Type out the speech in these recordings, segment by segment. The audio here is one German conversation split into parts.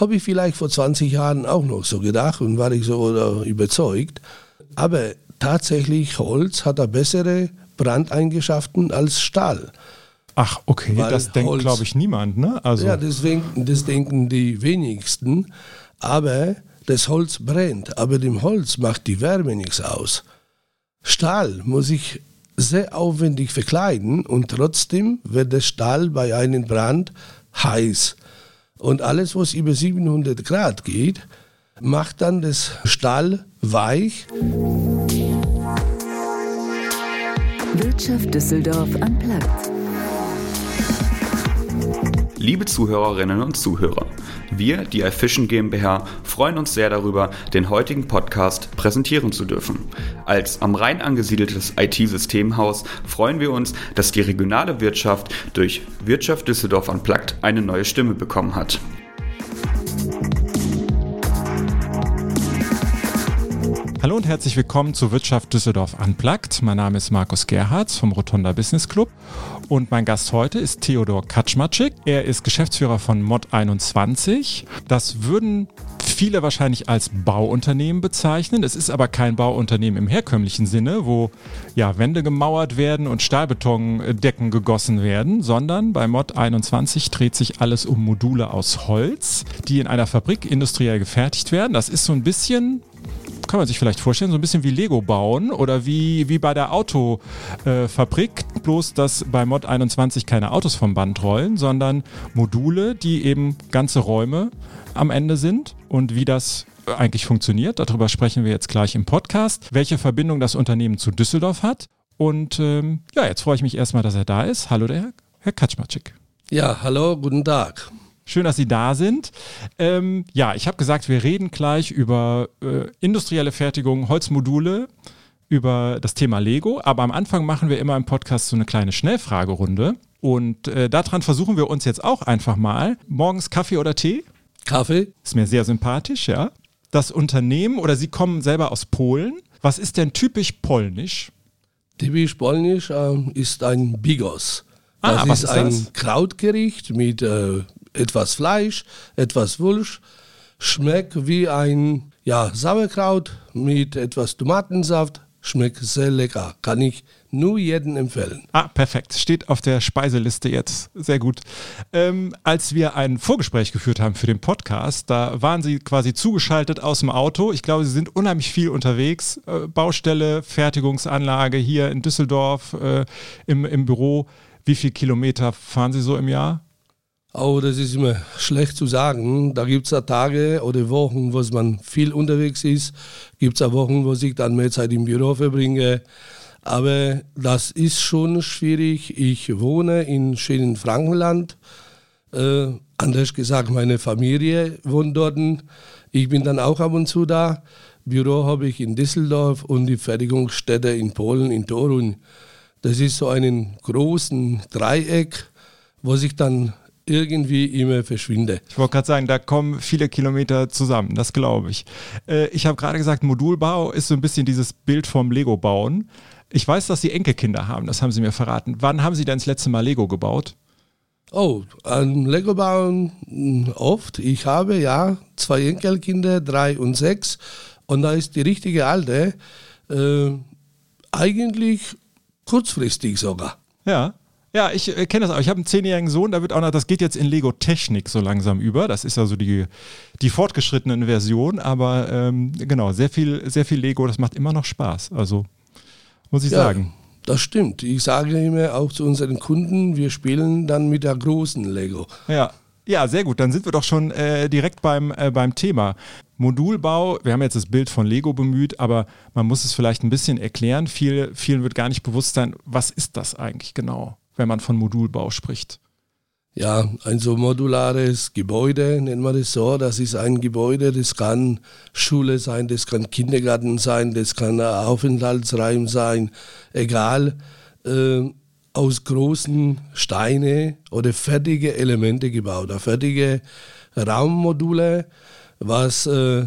Habe ich vielleicht vor 20 Jahren auch noch so gedacht und war ich so überzeugt. Aber tatsächlich Holz hat da bessere Brandeigenschaften als Stahl. Ach, okay, Weil das denkt, glaube ich, niemand, ne? Also. Ja, deswegen, das denken die wenigsten. Aber das Holz brennt, aber dem Holz macht die Wärme nichts aus. Stahl muss ich sehr aufwendig verkleiden und trotzdem wird der Stahl bei einem Brand heiß. Und alles, was über 700 Grad geht, macht dann das Stahl weich. Wirtschaft Düsseldorf am Platz. Liebe Zuhörerinnen und Zuhörer, wir, die iFishing GmbH, freuen uns sehr darüber, den heutigen Podcast präsentieren zu dürfen. Als am Rhein angesiedeltes IT-Systemhaus freuen wir uns, dass die regionale Wirtschaft durch Wirtschaft Düsseldorf Unplugged eine neue Stimme bekommen hat. Hallo und herzlich willkommen zu Wirtschaft Düsseldorf Unplugged. Mein Name ist Markus Gerhardt vom Rotonda Business Club und mein Gast heute ist Theodor Kaczmarczyk. Er ist Geschäftsführer von Mod21. Das würden viele wahrscheinlich als Bauunternehmen bezeichnen. Es ist aber kein Bauunternehmen im herkömmlichen Sinne, wo ja, Wände gemauert werden und Stahlbetondecken gegossen werden, sondern bei Mod 21 dreht sich alles um Module aus Holz, die in einer Fabrik industriell gefertigt werden. Das ist so ein bisschen kann man sich vielleicht vorstellen, so ein bisschen wie Lego bauen oder wie, wie bei der Autofabrik, äh, bloß dass bei Mod 21 keine Autos vom Band rollen, sondern Module, die eben ganze Räume am Ende sind und wie das eigentlich funktioniert. Darüber sprechen wir jetzt gleich im Podcast, welche Verbindung das Unternehmen zu Düsseldorf hat. Und ähm, ja, jetzt freue ich mich erstmal, dass er da ist. Hallo, der Herr Kaczmarczyk. Ja, hallo, guten Tag. Schön, dass Sie da sind. Ähm, ja, ich habe gesagt, wir reden gleich über äh, industrielle Fertigung, Holzmodule, über das Thema Lego. Aber am Anfang machen wir immer im Podcast so eine kleine Schnellfragerunde. Und äh, daran versuchen wir uns jetzt auch einfach mal. Morgens Kaffee oder Tee? Kaffee. Ist mir sehr sympathisch, ja. Das Unternehmen oder Sie kommen selber aus Polen. Was ist denn typisch polnisch? Typisch polnisch äh, ist ein Bigos. Ah, das ah, ist, ist ein das? Krautgericht mit äh, etwas Fleisch, etwas Wulsch, schmeckt wie ein ja, Sauerkraut mit etwas Tomatensaft, schmeckt sehr lecker. Kann ich nur jedem empfehlen. Ah, perfekt. Steht auf der Speiseliste jetzt. Sehr gut. Ähm, als wir ein Vorgespräch geführt haben für den Podcast, da waren Sie quasi zugeschaltet aus dem Auto. Ich glaube, Sie sind unheimlich viel unterwegs. Äh, Baustelle, Fertigungsanlage hier in Düsseldorf, äh, im, im Büro. Wie viele Kilometer fahren Sie so im Jahr? Oh, das ist immer schlecht zu sagen. Da gibt es Tage oder Wochen, wo man viel unterwegs ist. Gibt es Wochen, wo ich dann mehr Zeit im Büro verbringe. Aber das ist schon schwierig. Ich wohne in schönen Frankenland. Äh, anders gesagt, meine Familie wohnt dort. Ich bin dann auch ab und zu da. Büro habe ich in Düsseldorf und die Fertigungsstätte in Polen, in Torun. Das ist so ein großen Dreieck, wo sich dann irgendwie immer verschwinde. Ich wollte gerade sagen, da kommen viele Kilometer zusammen, das glaube ich. Äh, ich habe gerade gesagt, Modulbau ist so ein bisschen dieses Bild vom Lego-Bauen. Ich weiß, dass Sie Enkelkinder haben, das haben Sie mir verraten. Wann haben Sie denn das letzte Mal Lego gebaut? Oh, an Lego bauen hm, oft. Ich habe ja zwei Enkelkinder, drei und sechs. Und da ist die richtige Alte äh, eigentlich kurzfristig sogar. Ja. Ja, ich äh, kenne das auch. Ich habe einen zehnjährigen Sohn, da wird auch noch, das geht jetzt in Lego Technik so langsam über. Das ist also die, die fortgeschrittenen Version, aber ähm, genau, sehr viel, sehr viel Lego, das macht immer noch Spaß. Also muss ich ja, sagen. Das stimmt. Ich sage immer auch zu unseren Kunden, wir spielen dann mit der großen Lego. Ja. Ja, sehr gut. Dann sind wir doch schon äh, direkt beim, äh, beim Thema. Modulbau, wir haben jetzt das Bild von Lego bemüht, aber man muss es vielleicht ein bisschen erklären. Viel, vielen wird gar nicht bewusst sein, was ist das eigentlich genau? Wenn man von Modulbau spricht? Ja, ein so modulares Gebäude, nennen wir das so. Das ist ein Gebäude, das kann Schule sein, das kann Kindergarten sein, das kann Aufenthaltsraum sein, egal. Äh, aus großen Steine oder fertige Elemente gebaut, fertige Raummodule, was äh,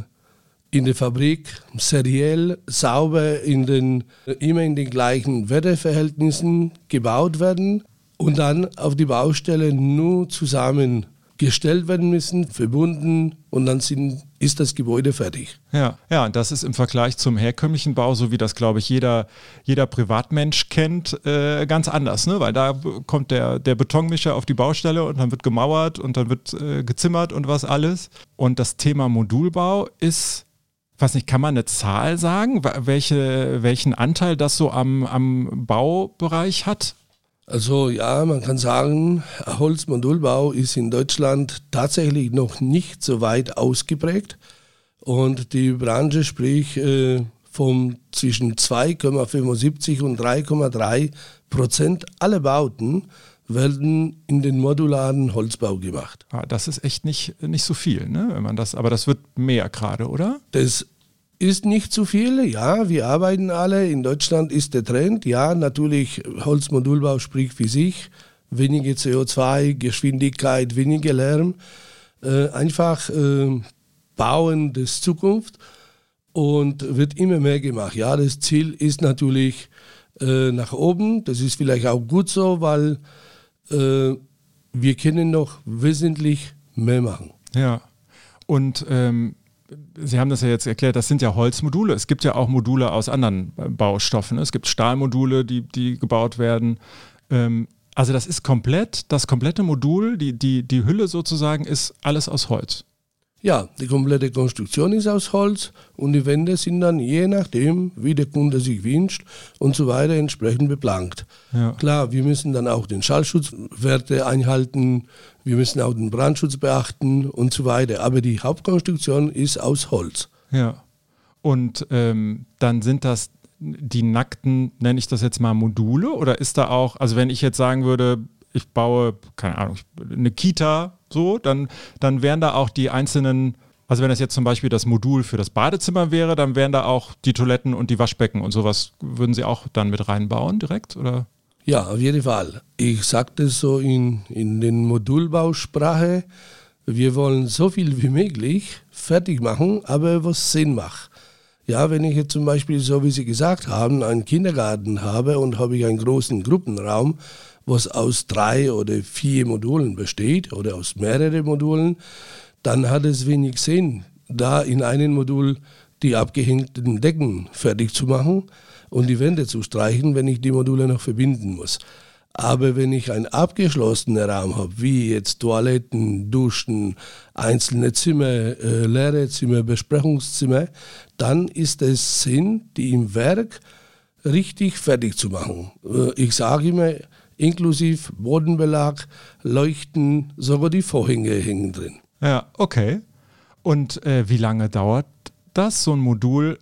in der Fabrik seriell, sauber, in den, immer in den gleichen Wetterverhältnissen gebaut werden und dann auf die Baustelle nur zusammen gestellt werden müssen, verbunden und dann sind, ist das Gebäude fertig. Ja, ja, das ist im Vergleich zum herkömmlichen Bau, so wie das, glaube ich, jeder, jeder Privatmensch kennt, äh, ganz anders, ne? Weil da kommt der, der Betonmischer auf die Baustelle und dann wird gemauert und dann wird äh, gezimmert und was alles. Und das Thema Modulbau ist weiß nicht, kann man eine Zahl sagen, welche, welchen Anteil das so am, am Baubereich hat? Also ja, man kann sagen, Holzmodulbau ist in Deutschland tatsächlich noch nicht so weit ausgeprägt. Und die Branche spricht äh, von zwischen 2,75 und 3,3 Prozent aller Bauten werden in den modularen Holzbau gemacht. Ah, das ist echt nicht, nicht so viel, ne? Wenn man das, aber das wird mehr gerade, oder? Das ist nicht zu viel. Ja, wir arbeiten alle. In Deutschland ist der Trend. Ja, natürlich, Holzmodulbau spricht für sich. Weniger CO2, Geschwindigkeit, weniger Lärm. Äh, einfach äh, Bauen des Zukunft und wird immer mehr gemacht. Ja, das Ziel ist natürlich äh, nach oben. Das ist vielleicht auch gut so, weil äh, wir können noch wesentlich mehr machen. Ja. Und ähm, Sie haben das ja jetzt erklärt, das sind ja Holzmodule. Es gibt ja auch Module aus anderen äh, Baustoffen. Es gibt Stahlmodule, die, die gebaut werden. Ähm, also das ist komplett, das komplette Modul, die, die, die Hülle sozusagen ist alles aus Holz. Ja, die komplette Konstruktion ist aus Holz und die Wände sind dann je nachdem, wie der Kunde sich wünscht und so weiter entsprechend beplankt. Ja. Klar, wir müssen dann auch den Schallschutzwerte einhalten, wir müssen auch den Brandschutz beachten und so weiter. Aber die Hauptkonstruktion ist aus Holz. Ja. Und ähm, dann sind das die nackten, nenne ich das jetzt mal Module oder ist da auch, also wenn ich jetzt sagen würde, ich baue, keine Ahnung, eine Kita, so, dann, dann wären da auch die einzelnen, also wenn das jetzt zum Beispiel das Modul für das Badezimmer wäre, dann wären da auch die Toiletten und die Waschbecken und sowas, würden Sie auch dann mit reinbauen direkt, oder? Ja, auf jeden Fall. Ich sagte so in, in den Modulbausprache, wir wollen so viel wie möglich fertig machen, aber was Sinn macht. Ja, wenn ich jetzt zum Beispiel, so wie Sie gesagt haben, einen Kindergarten habe und habe ich einen großen Gruppenraum, was aus drei oder vier Modulen besteht oder aus mehreren Modulen, dann hat es wenig Sinn, da in einem Modul die abgehängten Decken fertig zu machen und die Wände zu streichen, wenn ich die Module noch verbinden muss. Aber wenn ich einen abgeschlossenen Raum habe, wie jetzt Toiletten, Duschen, einzelne Zimmer, äh, leere Zimmer, Besprechungszimmer, dann ist es Sinn, die im Werk richtig fertig zu machen. Äh, ich sage immer, inklusive Bodenbelag, Leuchten, sogar die Vorhänge hängen drin. Ja, okay. Und äh, wie lange dauert das, so ein Modul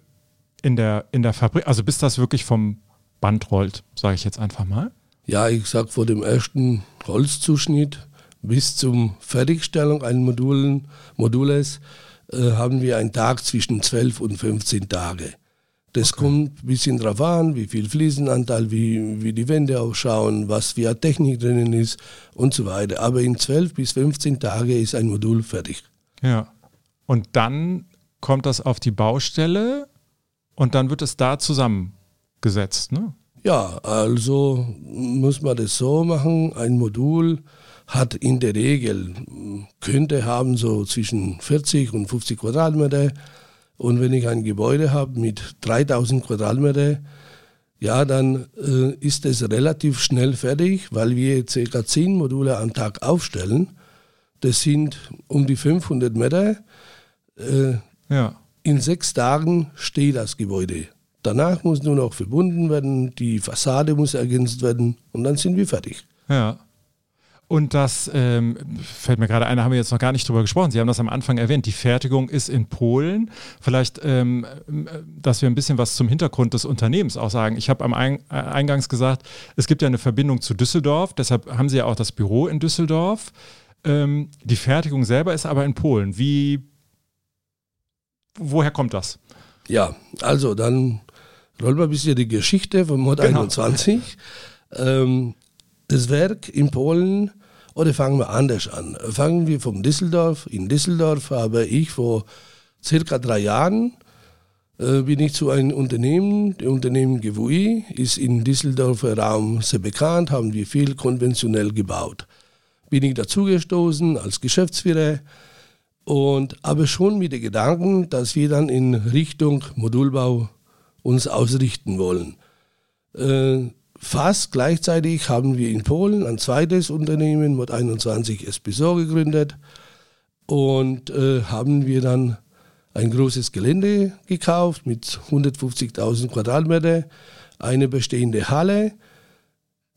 in der, in der Fabrik? Also bis das wirklich vom Band rollt, sage ich jetzt einfach mal. Ja, ich sage vor dem ersten Holzzuschnitt bis zum Fertigstellung eines Modulen, Modules äh, haben wir einen Tag zwischen 12 und 15 Tage. Das okay. kommt ein bisschen drauf an, wie viel Fliesenanteil, wie, wie die Wände ausschauen, was für Technik drinnen ist und so weiter. Aber in 12 bis 15 Tage ist ein Modul fertig. Ja. Und dann kommt das auf die Baustelle und dann wird es da zusammengesetzt, ne? Ja, also muss man das so machen. Ein Modul hat in der Regel, könnte haben so zwischen 40 und 50 Quadratmeter und wenn ich ein Gebäude habe mit 3000 Quadratmeter, ja, dann äh, ist es relativ schnell fertig, weil wir ca. 10 Module am Tag aufstellen. Das sind um die 500 Meter. Äh, ja. In sechs Tagen steht das Gebäude. Danach muss nur noch verbunden werden, die Fassade muss ergänzt werden und dann sind wir fertig. Ja. Und das ähm, fällt mir gerade ein, da haben wir jetzt noch gar nicht drüber gesprochen. Sie haben das am Anfang erwähnt. Die Fertigung ist in Polen. Vielleicht, ähm, dass wir ein bisschen was zum Hintergrund des Unternehmens auch sagen. Ich habe am äh, Eingangs gesagt, es gibt ja eine Verbindung zu Düsseldorf. Deshalb haben Sie ja auch das Büro in Düsseldorf. Ähm, die Fertigung selber ist aber in Polen. Wie, woher kommt das? Ja, also dann rollen wir ein bisschen die Geschichte von Mod genau. 21. Ähm, das Werk in Polen oder fangen wir anders an? Fangen wir von Düsseldorf. In Düsseldorf habe ich vor circa drei Jahren äh, bin ich zu einem Unternehmen, das Unternehmen GWI, ist im Düsseldorfer Raum sehr bekannt, haben wir viel konventionell gebaut. bin ich dazugestoßen als Geschäftsführer und aber schon mit dem Gedanken, dass wir dann in Richtung Modulbau uns ausrichten wollen. Äh, fast gleichzeitig haben wir in Polen ein zweites Unternehmen, Mod 21 SPSO, gegründet und äh, haben wir dann ein großes Gelände gekauft mit 150.000 Quadratmeter, eine bestehende Halle.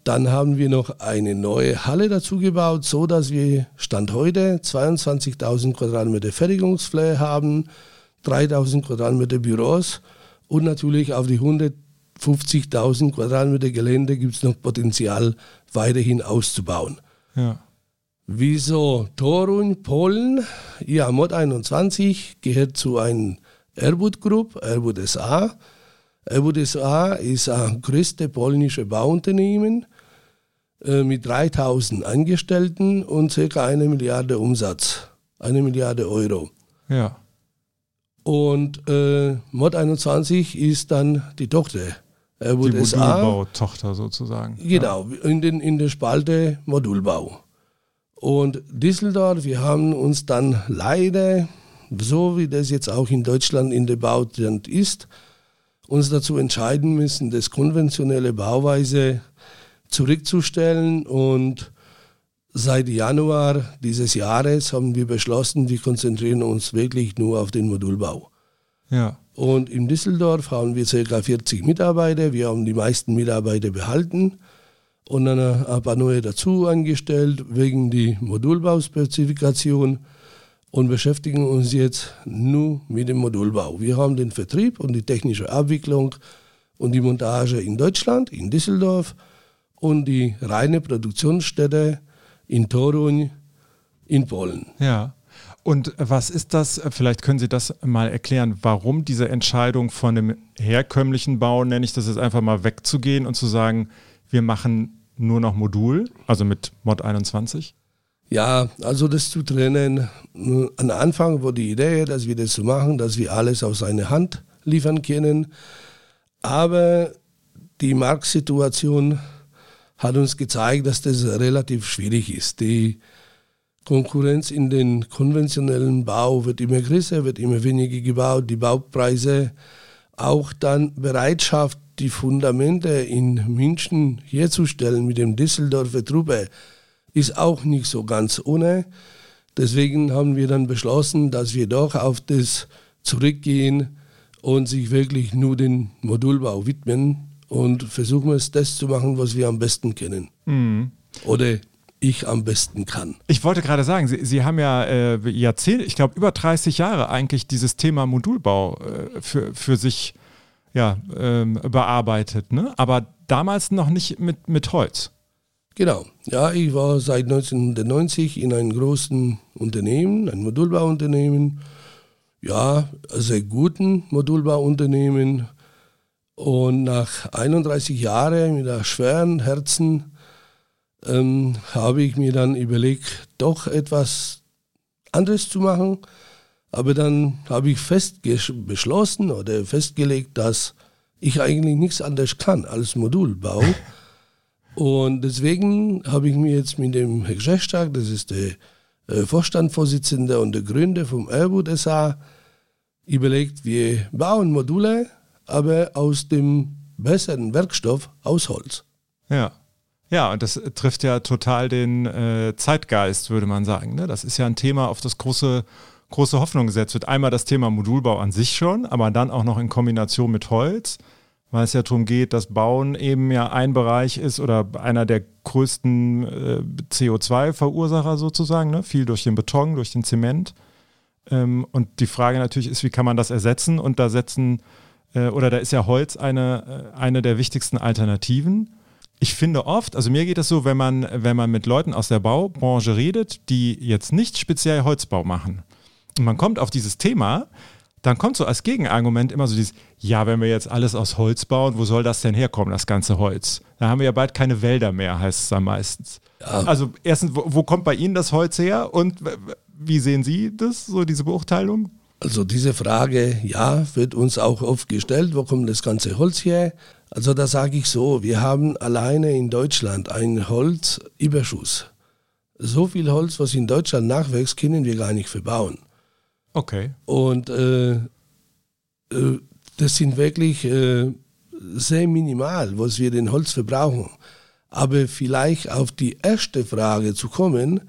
Dann haben wir noch eine neue Halle dazu gebaut, so dass wir Stand heute 22.000 Quadratmeter Fertigungsfläche haben, 3.000 Quadratmeter Büros und natürlich auf die 150.000 Quadratmeter Gelände gibt es noch Potenzial, weiterhin auszubauen. Ja. Wieso Torun, Polen? Ja, Mod 21 gehört zu einem Airbud Group, Airbud SA. Airbud SA ist ein größte polnische Bauunternehmen äh, mit 3000 Angestellten und ca. eine Milliarde Umsatz, eine Milliarde Euro. Ja. Und äh, Mod 21 ist dann die Tochter. Airbud die Modulbau-Tochter sozusagen. Genau, ja. in, den, in der Spalte Modulbau. Und Düsseldorf, wir haben uns dann leider, so wie das jetzt auch in Deutschland in der Bautrend ist, uns dazu entscheiden müssen, das konventionelle Bauweise zurückzustellen. Und seit Januar dieses Jahres haben wir beschlossen, wir konzentrieren uns wirklich nur auf den Modulbau. Ja. Und in Düsseldorf haben wir ca. 40 Mitarbeiter. Wir haben die meisten Mitarbeiter behalten und dann ein paar neue dazu angestellt wegen die Modulbauspezifikation und beschäftigen uns jetzt nur mit dem Modulbau. Wir haben den Vertrieb und die technische Abwicklung und die Montage in Deutschland, in Düsseldorf und die reine Produktionsstätte in Toruń in Polen. Ja. Und was ist das? Vielleicht können Sie das mal erklären, warum diese Entscheidung von dem herkömmlichen Bau, nenne ich das jetzt einfach mal, wegzugehen und zu sagen, wir machen nur noch Modul, also mit Mod 21? Ja, also das zu trennen. Am Anfang war die Idee, dass wir das so machen, dass wir alles aus einer Hand liefern können. Aber die Marktsituation hat uns gezeigt, dass das relativ schwierig ist. Die Konkurrenz in den konventionellen Bau wird immer größer, wird immer weniger gebaut. Die Baupreise, auch dann Bereitschaft, die Fundamente in München herzustellen mit dem Düsseldorfer Truppe, ist auch nicht so ganz ohne. Deswegen haben wir dann beschlossen, dass wir doch auf das zurückgehen und sich wirklich nur den Modulbau widmen und versuchen es das zu machen, was wir am besten kennen. Mhm. Oder ich am besten kann. Ich wollte gerade sagen, Sie, Sie haben ja äh, Jahrzehnte, ich glaube über 30 Jahre eigentlich dieses Thema Modulbau äh, für, für sich ja, ähm, bearbeitet, ne? aber damals noch nicht mit, mit Holz. Genau, ja, ich war seit 1990 in einem großen Unternehmen, ein Modulbauunternehmen, ja, sehr guten Modulbauunternehmen. Und nach 31 Jahren mit einem schweren Herzen ähm, habe ich mir dann überlegt, doch etwas anderes zu machen aber dann habe ich fest beschlossen oder festgelegt, dass ich eigentlich nichts anderes kann als Modulbau. Und deswegen habe ich mir jetzt mit dem Herr Geschäftstag, das ist der äh, Vorstandsvorsitzende und der Gründer vom Airbud SA, überlegt, wir bauen Module, aber aus dem besseren Werkstoff aus Holz. Ja. Ja, und das trifft ja total den äh, Zeitgeist, würde man sagen. Ne? Das ist ja ein Thema, auf das große große Hoffnung gesetzt wird. Einmal das Thema Modulbau an sich schon, aber dann auch noch in Kombination mit Holz, weil es ja darum geht, dass Bauen eben ja ein Bereich ist oder einer der größten äh, CO2-Verursacher sozusagen, ne? viel durch den Beton, durch den Zement. Ähm, und die Frage natürlich ist, wie kann man das ersetzen? Und da setzen, äh, oder da ist ja Holz eine, äh, eine der wichtigsten Alternativen. Ich finde oft, also mir geht es so, wenn man, wenn man mit Leuten aus der Baubranche redet, die jetzt nicht speziell Holzbau machen, und man kommt auf dieses Thema, dann kommt so als Gegenargument immer so dieses, ja, wenn wir jetzt alles aus Holz bauen, wo soll das denn herkommen, das ganze Holz? Da haben wir ja bald keine Wälder mehr, heißt es dann meistens. Ja. Also erstens, wo, wo, kommt bei Ihnen das Holz her und wie sehen Sie das, so diese Beurteilung? Also diese Frage, ja, wird uns auch oft gestellt, wo kommt das ganze Holz her? Also da sage ich so, wir haben alleine in Deutschland einen Holzüberschuss. so viel Holz, was in Deutschland nachwächst, können wir gar nicht verbauen. Okay. Und äh, äh, das sind wirklich äh, sehr minimal, was wir den Holz verbrauchen. Aber vielleicht auf die erste Frage zu kommen,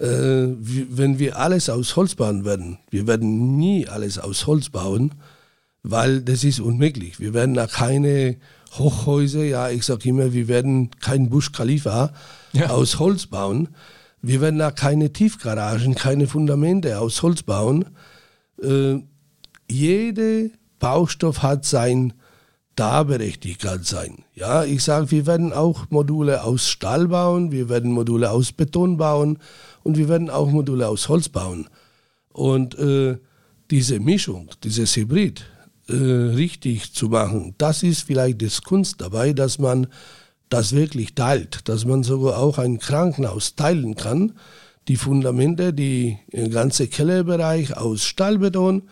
äh, wenn wir alles aus Holz bauen werden, wir werden nie alles aus Holz bauen, weil das ist unmöglich. Wir werden da keine Hochhäuser, ja, ich sage immer, wir werden kein Busch Khalifa ja. aus Holz bauen. Wir werden da keine Tiefgaragen, keine Fundamente aus Holz bauen. Äh, jeder Baustoff hat sein Darberechtigkeit sein. Ja, ich sage, wir werden auch Module aus Stahl bauen, wir werden Module aus Beton bauen und wir werden auch Module aus Holz bauen. Und äh, diese Mischung, dieses Hybrid, äh, richtig zu machen, das ist vielleicht das Kunst dabei, dass man das wirklich teilt, dass man sogar auch ein Krankenhaus teilen kann. Die Fundamente, die äh, ganze Kellerbereich aus Stahlbeton,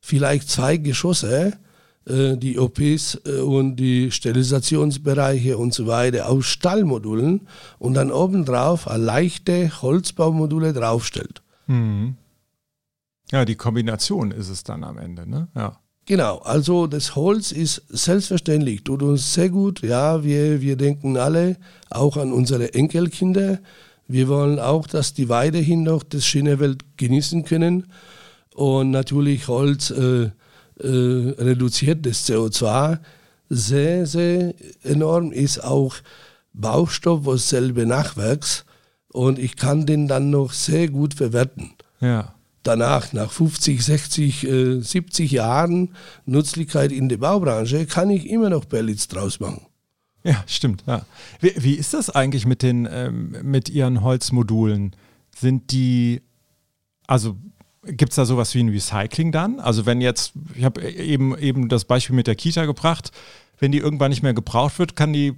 vielleicht zwei Geschosse, äh, die OPs äh, und die Sterilisationsbereiche und so weiter aus Stahlmodulen und dann obendrauf leichte Holzbaumodule draufstellt. Mhm. Ja, die Kombination ist es dann am Ende, ne? Ja. Genau, also das Holz ist selbstverständlich, tut uns sehr gut. Ja, wir, wir denken alle auch an unsere Enkelkinder. Wir wollen auch, dass die weiterhin noch das schöne Welt genießen können. Und natürlich Holz äh, äh, reduziert das CO2 sehr, sehr enorm, ist auch Baustoff, was selber nachwächst und ich kann den dann noch sehr gut verwerten. Ja. Danach, nach 50, 60, äh, 70 Jahren Nützlichkeit in der Baubranche, kann ich immer noch Pellets draus machen. Ja, stimmt. Ja. Wie, wie ist das eigentlich mit, den, ähm, mit Ihren Holzmodulen? Sind die, also Gibt es da sowas wie ein Recycling dann? Also wenn jetzt, ich habe eben, eben das Beispiel mit der Kita gebracht, wenn die irgendwann nicht mehr gebraucht wird, kann die,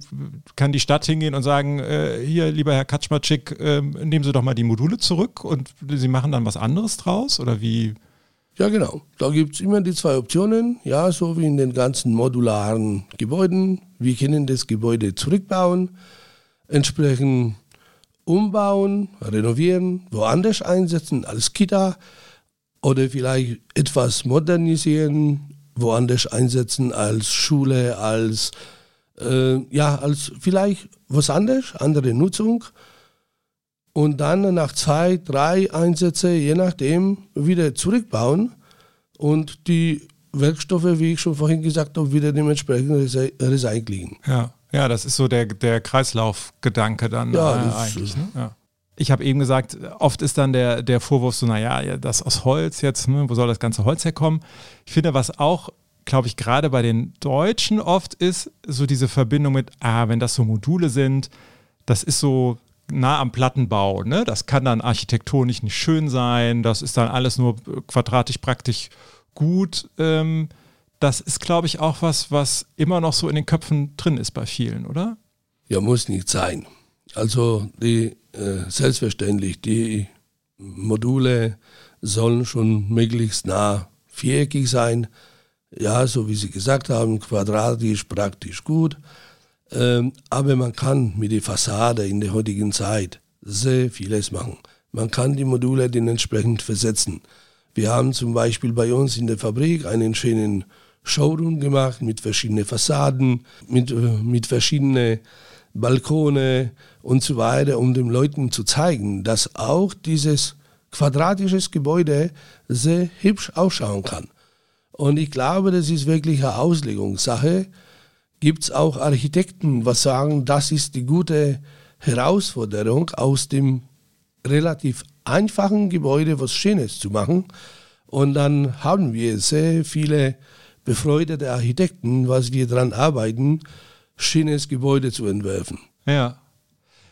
kann die Stadt hingehen und sagen, äh, hier, lieber Herr Kaczmarczyk, äh, nehmen Sie doch mal die Module zurück und Sie machen dann was anderes draus? Oder wie? Ja, genau. Da gibt es immer die zwei Optionen, ja, so wie in den ganzen modularen Gebäuden. Wir können das Gebäude zurückbauen, entsprechend umbauen, renovieren, woanders einsetzen als Kita oder vielleicht etwas modernisieren, woanders einsetzen als Schule, als äh, ja, als vielleicht was anderes, andere Nutzung. Und dann nach zwei, drei Einsätze, je nachdem, wieder zurückbauen und die Werkstoffe, wie ich schon vorhin gesagt habe, wieder dementsprechend recyceln. Ja, ja, das ist so der, der Kreislaufgedanke dann ja, äh, eigentlich. Ne? Ja ich habe eben gesagt, oft ist dann der, der Vorwurf so, naja, das aus Holz jetzt, ne, wo soll das ganze Holz herkommen? Ich finde, was auch, glaube ich, gerade bei den Deutschen oft ist, so diese Verbindung mit, ah, wenn das so Module sind, das ist so nah am Plattenbau, ne? Das kann dann architektonisch nicht schön sein, das ist dann alles nur quadratisch praktisch gut. Ähm, das ist, glaube ich, auch was, was immer noch so in den Köpfen drin ist bei vielen, oder? Ja, muss nicht sein. Also die äh, selbstverständlich, die Module sollen schon möglichst nah viereckig sein. Ja, so wie Sie gesagt haben, quadratisch praktisch gut. Ähm, aber man kann mit der Fassade in der heutigen Zeit sehr vieles machen. Man kann die Module dementsprechend versetzen. Wir haben zum Beispiel bei uns in der Fabrik einen schönen Showroom gemacht mit verschiedenen Fassaden, mit, äh, mit verschiedenen Balkone und so weiter, um den Leuten zu zeigen, dass auch dieses quadratische Gebäude sehr hübsch ausschauen kann. Und ich glaube, das ist wirklich eine Auslegungssache. Gibt es auch Architekten, was sagen, das ist die gute Herausforderung, aus dem relativ einfachen Gebäude was Schönes zu machen. Und dann haben wir sehr viele befreundete Architekten, was wir daran arbeiten, schönes Gebäude zu entwerfen. Ja.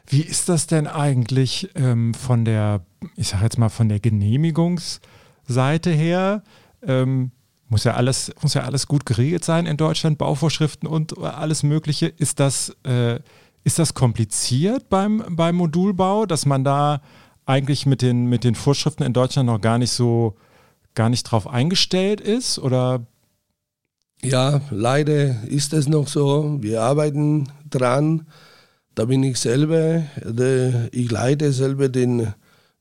Wie ist das denn eigentlich ähm, von der, ich sage jetzt mal, von der Genehmigungsseite her? Ähm, muss ja alles, muss ja alles gut geregelt sein in Deutschland, Bauvorschriften und alles Mögliche. Ist das, äh, ist das kompliziert beim, beim Modulbau, dass man da eigentlich mit den, mit den Vorschriften in Deutschland noch gar nicht so, gar nicht drauf eingestellt ist? Oder ja, leider ist es noch so. Wir arbeiten dran, Da bin ich selber, ich leite selber den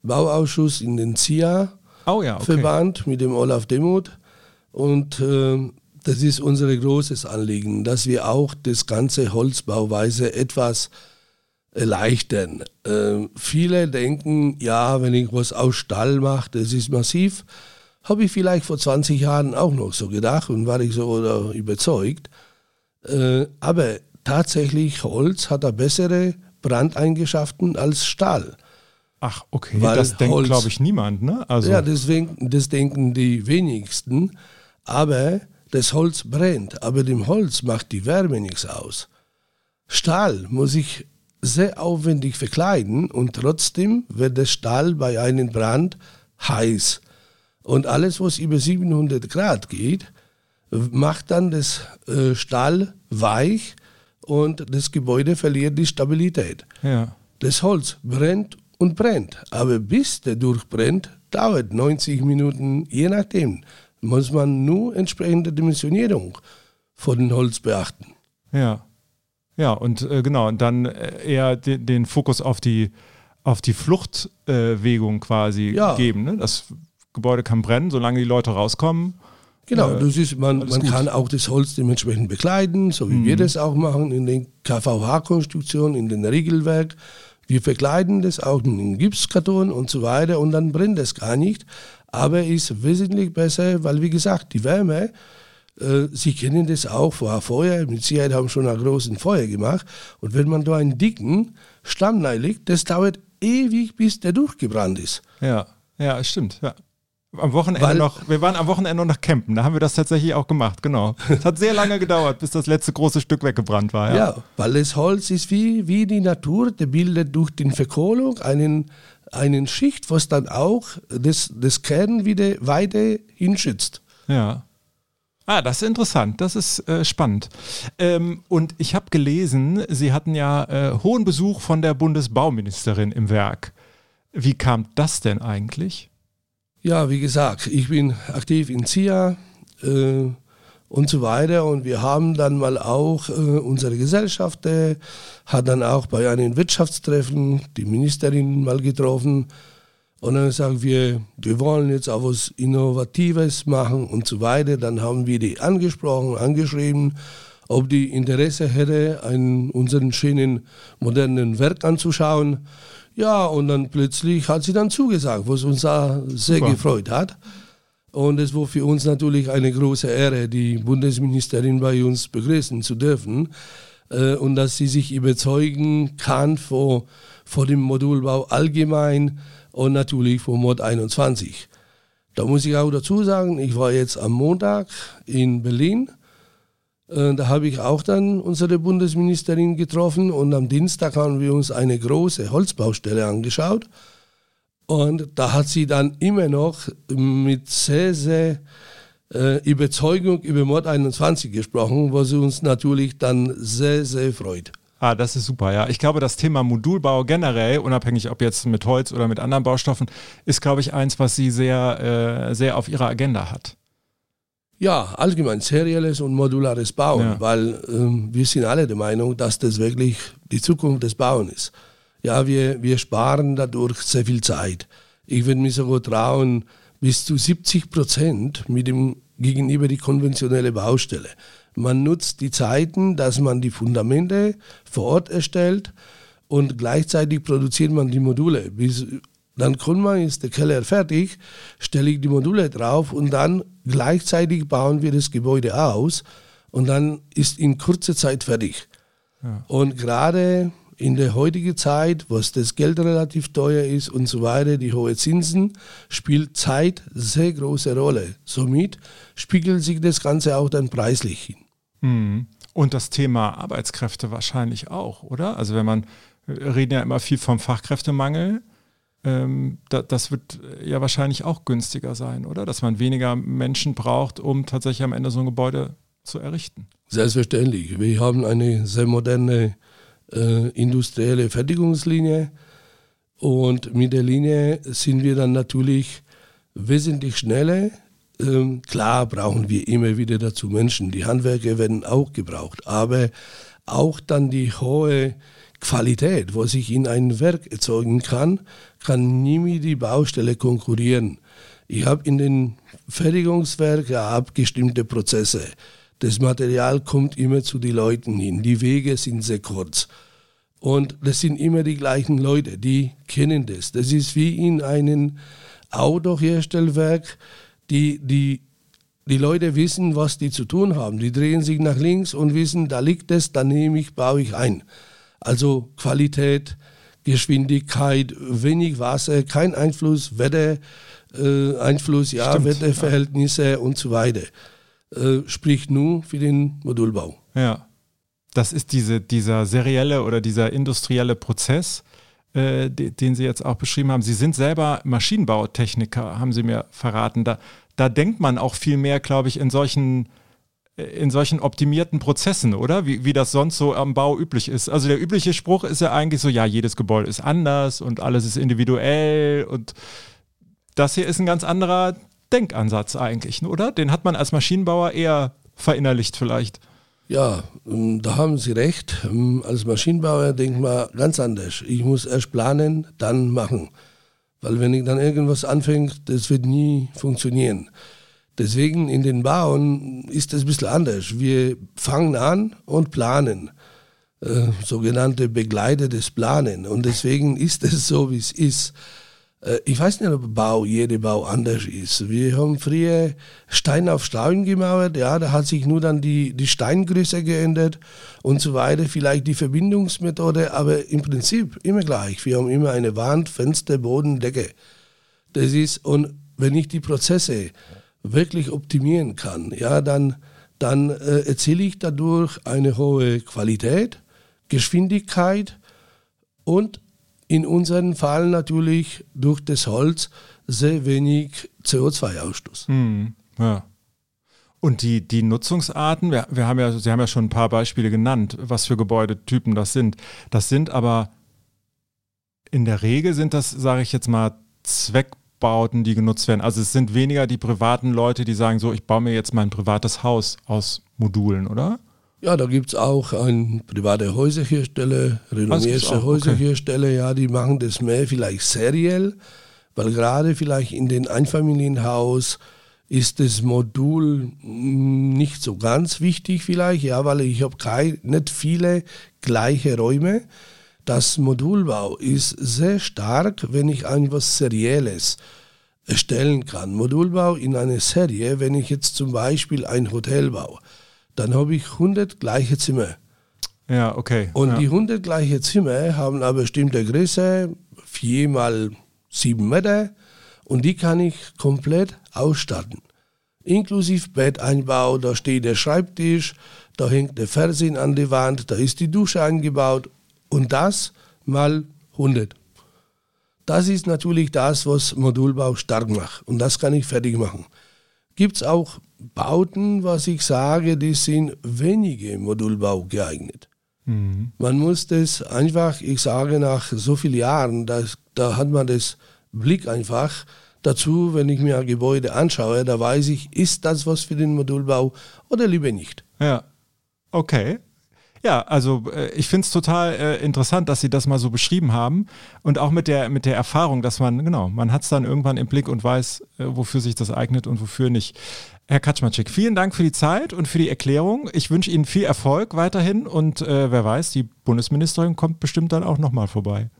Bauausschuss in den CIA-Verband oh ja, okay. mit dem Olaf Demuth. Und äh, das ist unser großes Anliegen, dass wir auch das ganze Holzbauweise etwas erleichtern. Äh, viele denken, ja, wenn ich was aus Stall mache, das ist massiv. Habe ich vielleicht vor 20 Jahren auch noch so gedacht und war ich so oder überzeugt. Äh, aber tatsächlich, Holz hat da bessere Brandeigenschaften als Stahl. Ach, okay, Weil das denkt, glaube ich, niemand, ne? Also. Ja, deswegen, das denken die wenigsten. Aber das Holz brennt, aber dem Holz macht die Wärme nichts aus. Stahl muss ich sehr aufwendig verkleiden und trotzdem wird der Stahl bei einem Brand heiß. Und alles, was über 700 Grad geht, macht dann das äh, Stahl weich und das Gebäude verliert die Stabilität. Ja. Das Holz brennt und brennt, aber bis der durchbrennt, dauert 90 Minuten, je nachdem. Muss man nur entsprechende Dimensionierung von dem Holz beachten. Ja. Ja, und äh, genau, und dann äh, eher den, den, Fokus auf die, auf die Fluchtbewegung äh, quasi ja. geben. Ne? Das Gebäude kann brennen, solange die Leute rauskommen. Genau, das ist, man, man kann auch das Holz dementsprechend bekleiden, so wie mhm. wir das auch machen in den KVH-Konstruktionen, in den Regelwerk. Wir verkleiden das auch in den Gipskarton und so weiter und dann brennt es gar nicht. Aber ist wesentlich besser, weil wie gesagt, die Wärme, äh, Sie kennen das auch vor Feuer, mit Sicherheit haben schon ein großes Feuer gemacht. Und wenn man da einen dicken Stamm legt, das dauert ewig, bis der durchgebrannt ist. Ja, ja, stimmt. Ja am Wochenende weil, noch, wir waren am Wochenende noch campen, da haben wir das tatsächlich auch gemacht, genau. Es hat sehr lange gedauert, bis das letzte große Stück weggebrannt war. Ja, ja weil das Holz ist wie, wie die Natur, der bildet durch die Verkohlung einen, einen Schicht, was dann auch das, das Kern wieder weiter hinschützt. Ja. Ah, das ist interessant, das ist äh, spannend. Ähm, und ich habe gelesen, Sie hatten ja äh, hohen Besuch von der Bundesbauministerin im Werk. Wie kam das denn eigentlich? Ja, wie gesagt, ich bin aktiv in CIA äh, und so weiter und wir haben dann mal auch äh, unsere Gesellschaft, äh, hat dann auch bei einem Wirtschaftstreffen die Ministerin mal getroffen und dann sagen wir, wir wollen jetzt auch was Innovatives machen und so weiter. Dann haben wir die angesprochen, angeschrieben, ob die Interesse hätte, einen, unseren schönen modernen Werk anzuschauen. Ja, und dann plötzlich hat sie dann zugesagt, was uns sehr Super. gefreut hat. Und es war für uns natürlich eine große Ehre, die Bundesministerin bei uns begrüßen zu dürfen. Äh, und dass sie sich überzeugen kann vor, vor dem Modulbau allgemein und natürlich vor Mod 21. Da muss ich auch dazu sagen, ich war jetzt am Montag in Berlin da habe ich auch dann unsere Bundesministerin getroffen und am Dienstag haben wir uns eine große Holzbaustelle angeschaut. Und da hat sie dann immer noch mit sehr, sehr äh, Überzeugung über Mod 21 gesprochen, was uns natürlich dann sehr, sehr freut. Ah, das ist super, ja. Ich glaube, das Thema Modulbau generell, unabhängig ob jetzt mit Holz oder mit anderen Baustoffen, ist, glaube ich, eins, was sie sehr, äh, sehr auf ihrer Agenda hat. Ja, allgemein serielles und modulares Bauen, ja. weil ähm, wir sind alle der Meinung, dass das wirklich die Zukunft des Bauen ist. Ja, wir, wir sparen dadurch sehr viel Zeit. Ich würde mir sogar trauen, bis zu 70 Prozent mit dem, gegenüber die konventionelle Baustelle. Man nutzt die Zeiten, dass man die Fundamente vor Ort erstellt und gleichzeitig produziert man die Module. Bis dann kommt man, ist der Keller fertig, stelle ich die Module drauf und dann gleichzeitig bauen wir das Gebäude aus und dann ist in kurzer Zeit fertig. Ja. Und gerade in der heutigen Zeit, wo das Geld relativ teuer ist und so weiter, die hohen Zinsen, spielt Zeit sehr große Rolle. Somit spiegelt sich das Ganze auch dann preislich hin. Mhm. Und das Thema Arbeitskräfte wahrscheinlich auch, oder? Also wenn man, wir reden ja immer viel vom Fachkräftemangel ähm, da, das wird ja wahrscheinlich auch günstiger sein, oder? Dass man weniger Menschen braucht, um tatsächlich am Ende so ein Gebäude zu errichten. Selbstverständlich. Wir haben eine sehr moderne äh, industrielle Fertigungslinie und mit der Linie sind wir dann natürlich wesentlich schneller. Ähm, klar brauchen wir immer wieder dazu Menschen. Die Handwerker werden auch gebraucht, aber auch dann die hohe Qualität, was ich in ein Werk erzeugen kann, kann nie mit die Baustelle konkurrieren. Ich habe in den Fertigungswerken abgestimmte Prozesse. Das Material kommt immer zu den Leuten hin. Die Wege sind sehr kurz. Und das sind immer die gleichen Leute, die kennen das. Das ist wie in einem Autoherstellwerk, die, die, die Leute wissen, was die zu tun haben. Die drehen sich nach links und wissen, da liegt es, da nehme ich, baue ich ein. Also Qualität, Geschwindigkeit, wenig Wasser, kein Einfluss, Wetter, äh, Einfluss, ja, Stimmt, Wetterverhältnisse ja. und so weiter. Äh, spricht nur für den Modulbau. Ja. Das ist diese, dieser serielle oder dieser industrielle Prozess, äh, den Sie jetzt auch beschrieben haben. Sie sind selber Maschinenbautechniker, haben Sie mir verraten. Da, da denkt man auch viel mehr, glaube ich, in solchen in solchen optimierten Prozessen, oder? Wie, wie das sonst so am Bau üblich ist. Also der übliche Spruch ist ja eigentlich so, ja, jedes Gebäude ist anders und alles ist individuell und das hier ist ein ganz anderer Denkansatz eigentlich, oder? Den hat man als Maschinenbauer eher verinnerlicht vielleicht. Ja, ähm, da haben Sie recht. Ähm, als Maschinenbauer denkt man ganz anders. Ich muss erst planen, dann machen. Weil wenn ich dann irgendwas anfange, das wird nie funktionieren. Deswegen in den Bauen ist es ein bisschen anders. Wir fangen an und planen. Äh, sogenannte begleitetes Planen. Und deswegen ist es so, wie es ist. Äh, ich weiß nicht, ob Bau, jeder Bau anders ist. Wir haben früher Stein auf Stein gemauert, ja, da hat sich nur dann die, die Steingröße geändert und so weiter, vielleicht die Verbindungsmethode, aber im Prinzip immer gleich. Wir haben immer eine Wand, Fenster, Boden, Decke. Das ist, und wenn ich die Prozesse wirklich optimieren kann, ja, dann, dann äh, erziele ich dadurch eine hohe Qualität, Geschwindigkeit und in unserem Fall natürlich durch das Holz sehr wenig CO2-Ausstoß. Hm, ja. Und die, die Nutzungsarten, wir, wir haben ja, Sie haben ja schon ein paar Beispiele genannt, was für Gebäudetypen das sind. Das sind aber in der Regel sind das, sage ich jetzt mal, Zweckbauten, die genutzt werden. Also es sind weniger die privaten Leute, die sagen so, ich baue mir jetzt mein privates Haus aus Modulen, oder? Ja, da gibt es auch ein private Häuserhersteller, renommierte Häuserhersteller, okay. ja, die machen das mehr vielleicht seriell, weil gerade vielleicht in den Einfamilienhaus ist das Modul nicht so ganz wichtig vielleicht, ja, weil ich habe nicht viele gleiche Räume. Das Modulbau ist sehr stark, wenn ich etwas Serielles erstellen kann. Modulbau in einer Serie, wenn ich jetzt zum Beispiel ein Hotel baue dann habe ich 100 gleiche Zimmer. Ja, okay. Und ja. die 100 gleiche Zimmer haben eine bestimmte Größe, 4 mal 7 Meter, und die kann ich komplett ausstatten. Inklusive Betteinbau, da steht der Schreibtisch, da hängt der Fernsehen an der Wand, da ist die Dusche eingebaut und das mal 100. Das ist natürlich das, was Modulbau stark macht und das kann ich fertig machen. Gibt es auch Bauten, was ich sage, die sind wenige Modulbau geeignet. Mhm. Man muss das einfach, ich sage nach so vielen Jahren, das, da hat man das Blick einfach dazu, wenn ich mir ein Gebäude anschaue, da weiß ich, ist das was für den Modulbau oder lieber nicht. Ja, okay. Ja, also äh, ich finde es total äh, interessant, dass Sie das mal so beschrieben haben und auch mit der, mit der Erfahrung, dass man, genau, man hat es dann irgendwann im Blick und weiß, äh, wofür sich das eignet und wofür nicht. Herr Kaczmarczyk, vielen Dank für die Zeit und für die Erklärung. Ich wünsche Ihnen viel Erfolg weiterhin und äh, wer weiß, die Bundesministerin kommt bestimmt dann auch nochmal vorbei.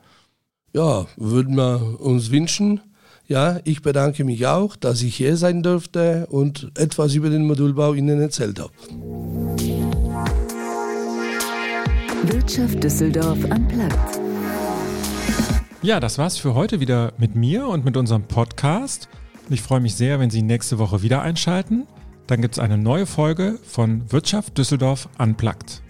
Ja, würden wir uns wünschen. Ja, ich bedanke mich auch, dass ich hier sein durfte und etwas über den Modulbau Ihnen erzählt habe. Wirtschaft Düsseldorf am Platz. Ja, das war's für heute wieder mit mir und mit unserem Podcast. Ich freue mich sehr, wenn Sie nächste Woche wieder einschalten. Dann gibt es eine neue Folge von Wirtschaft Düsseldorf Unplugged.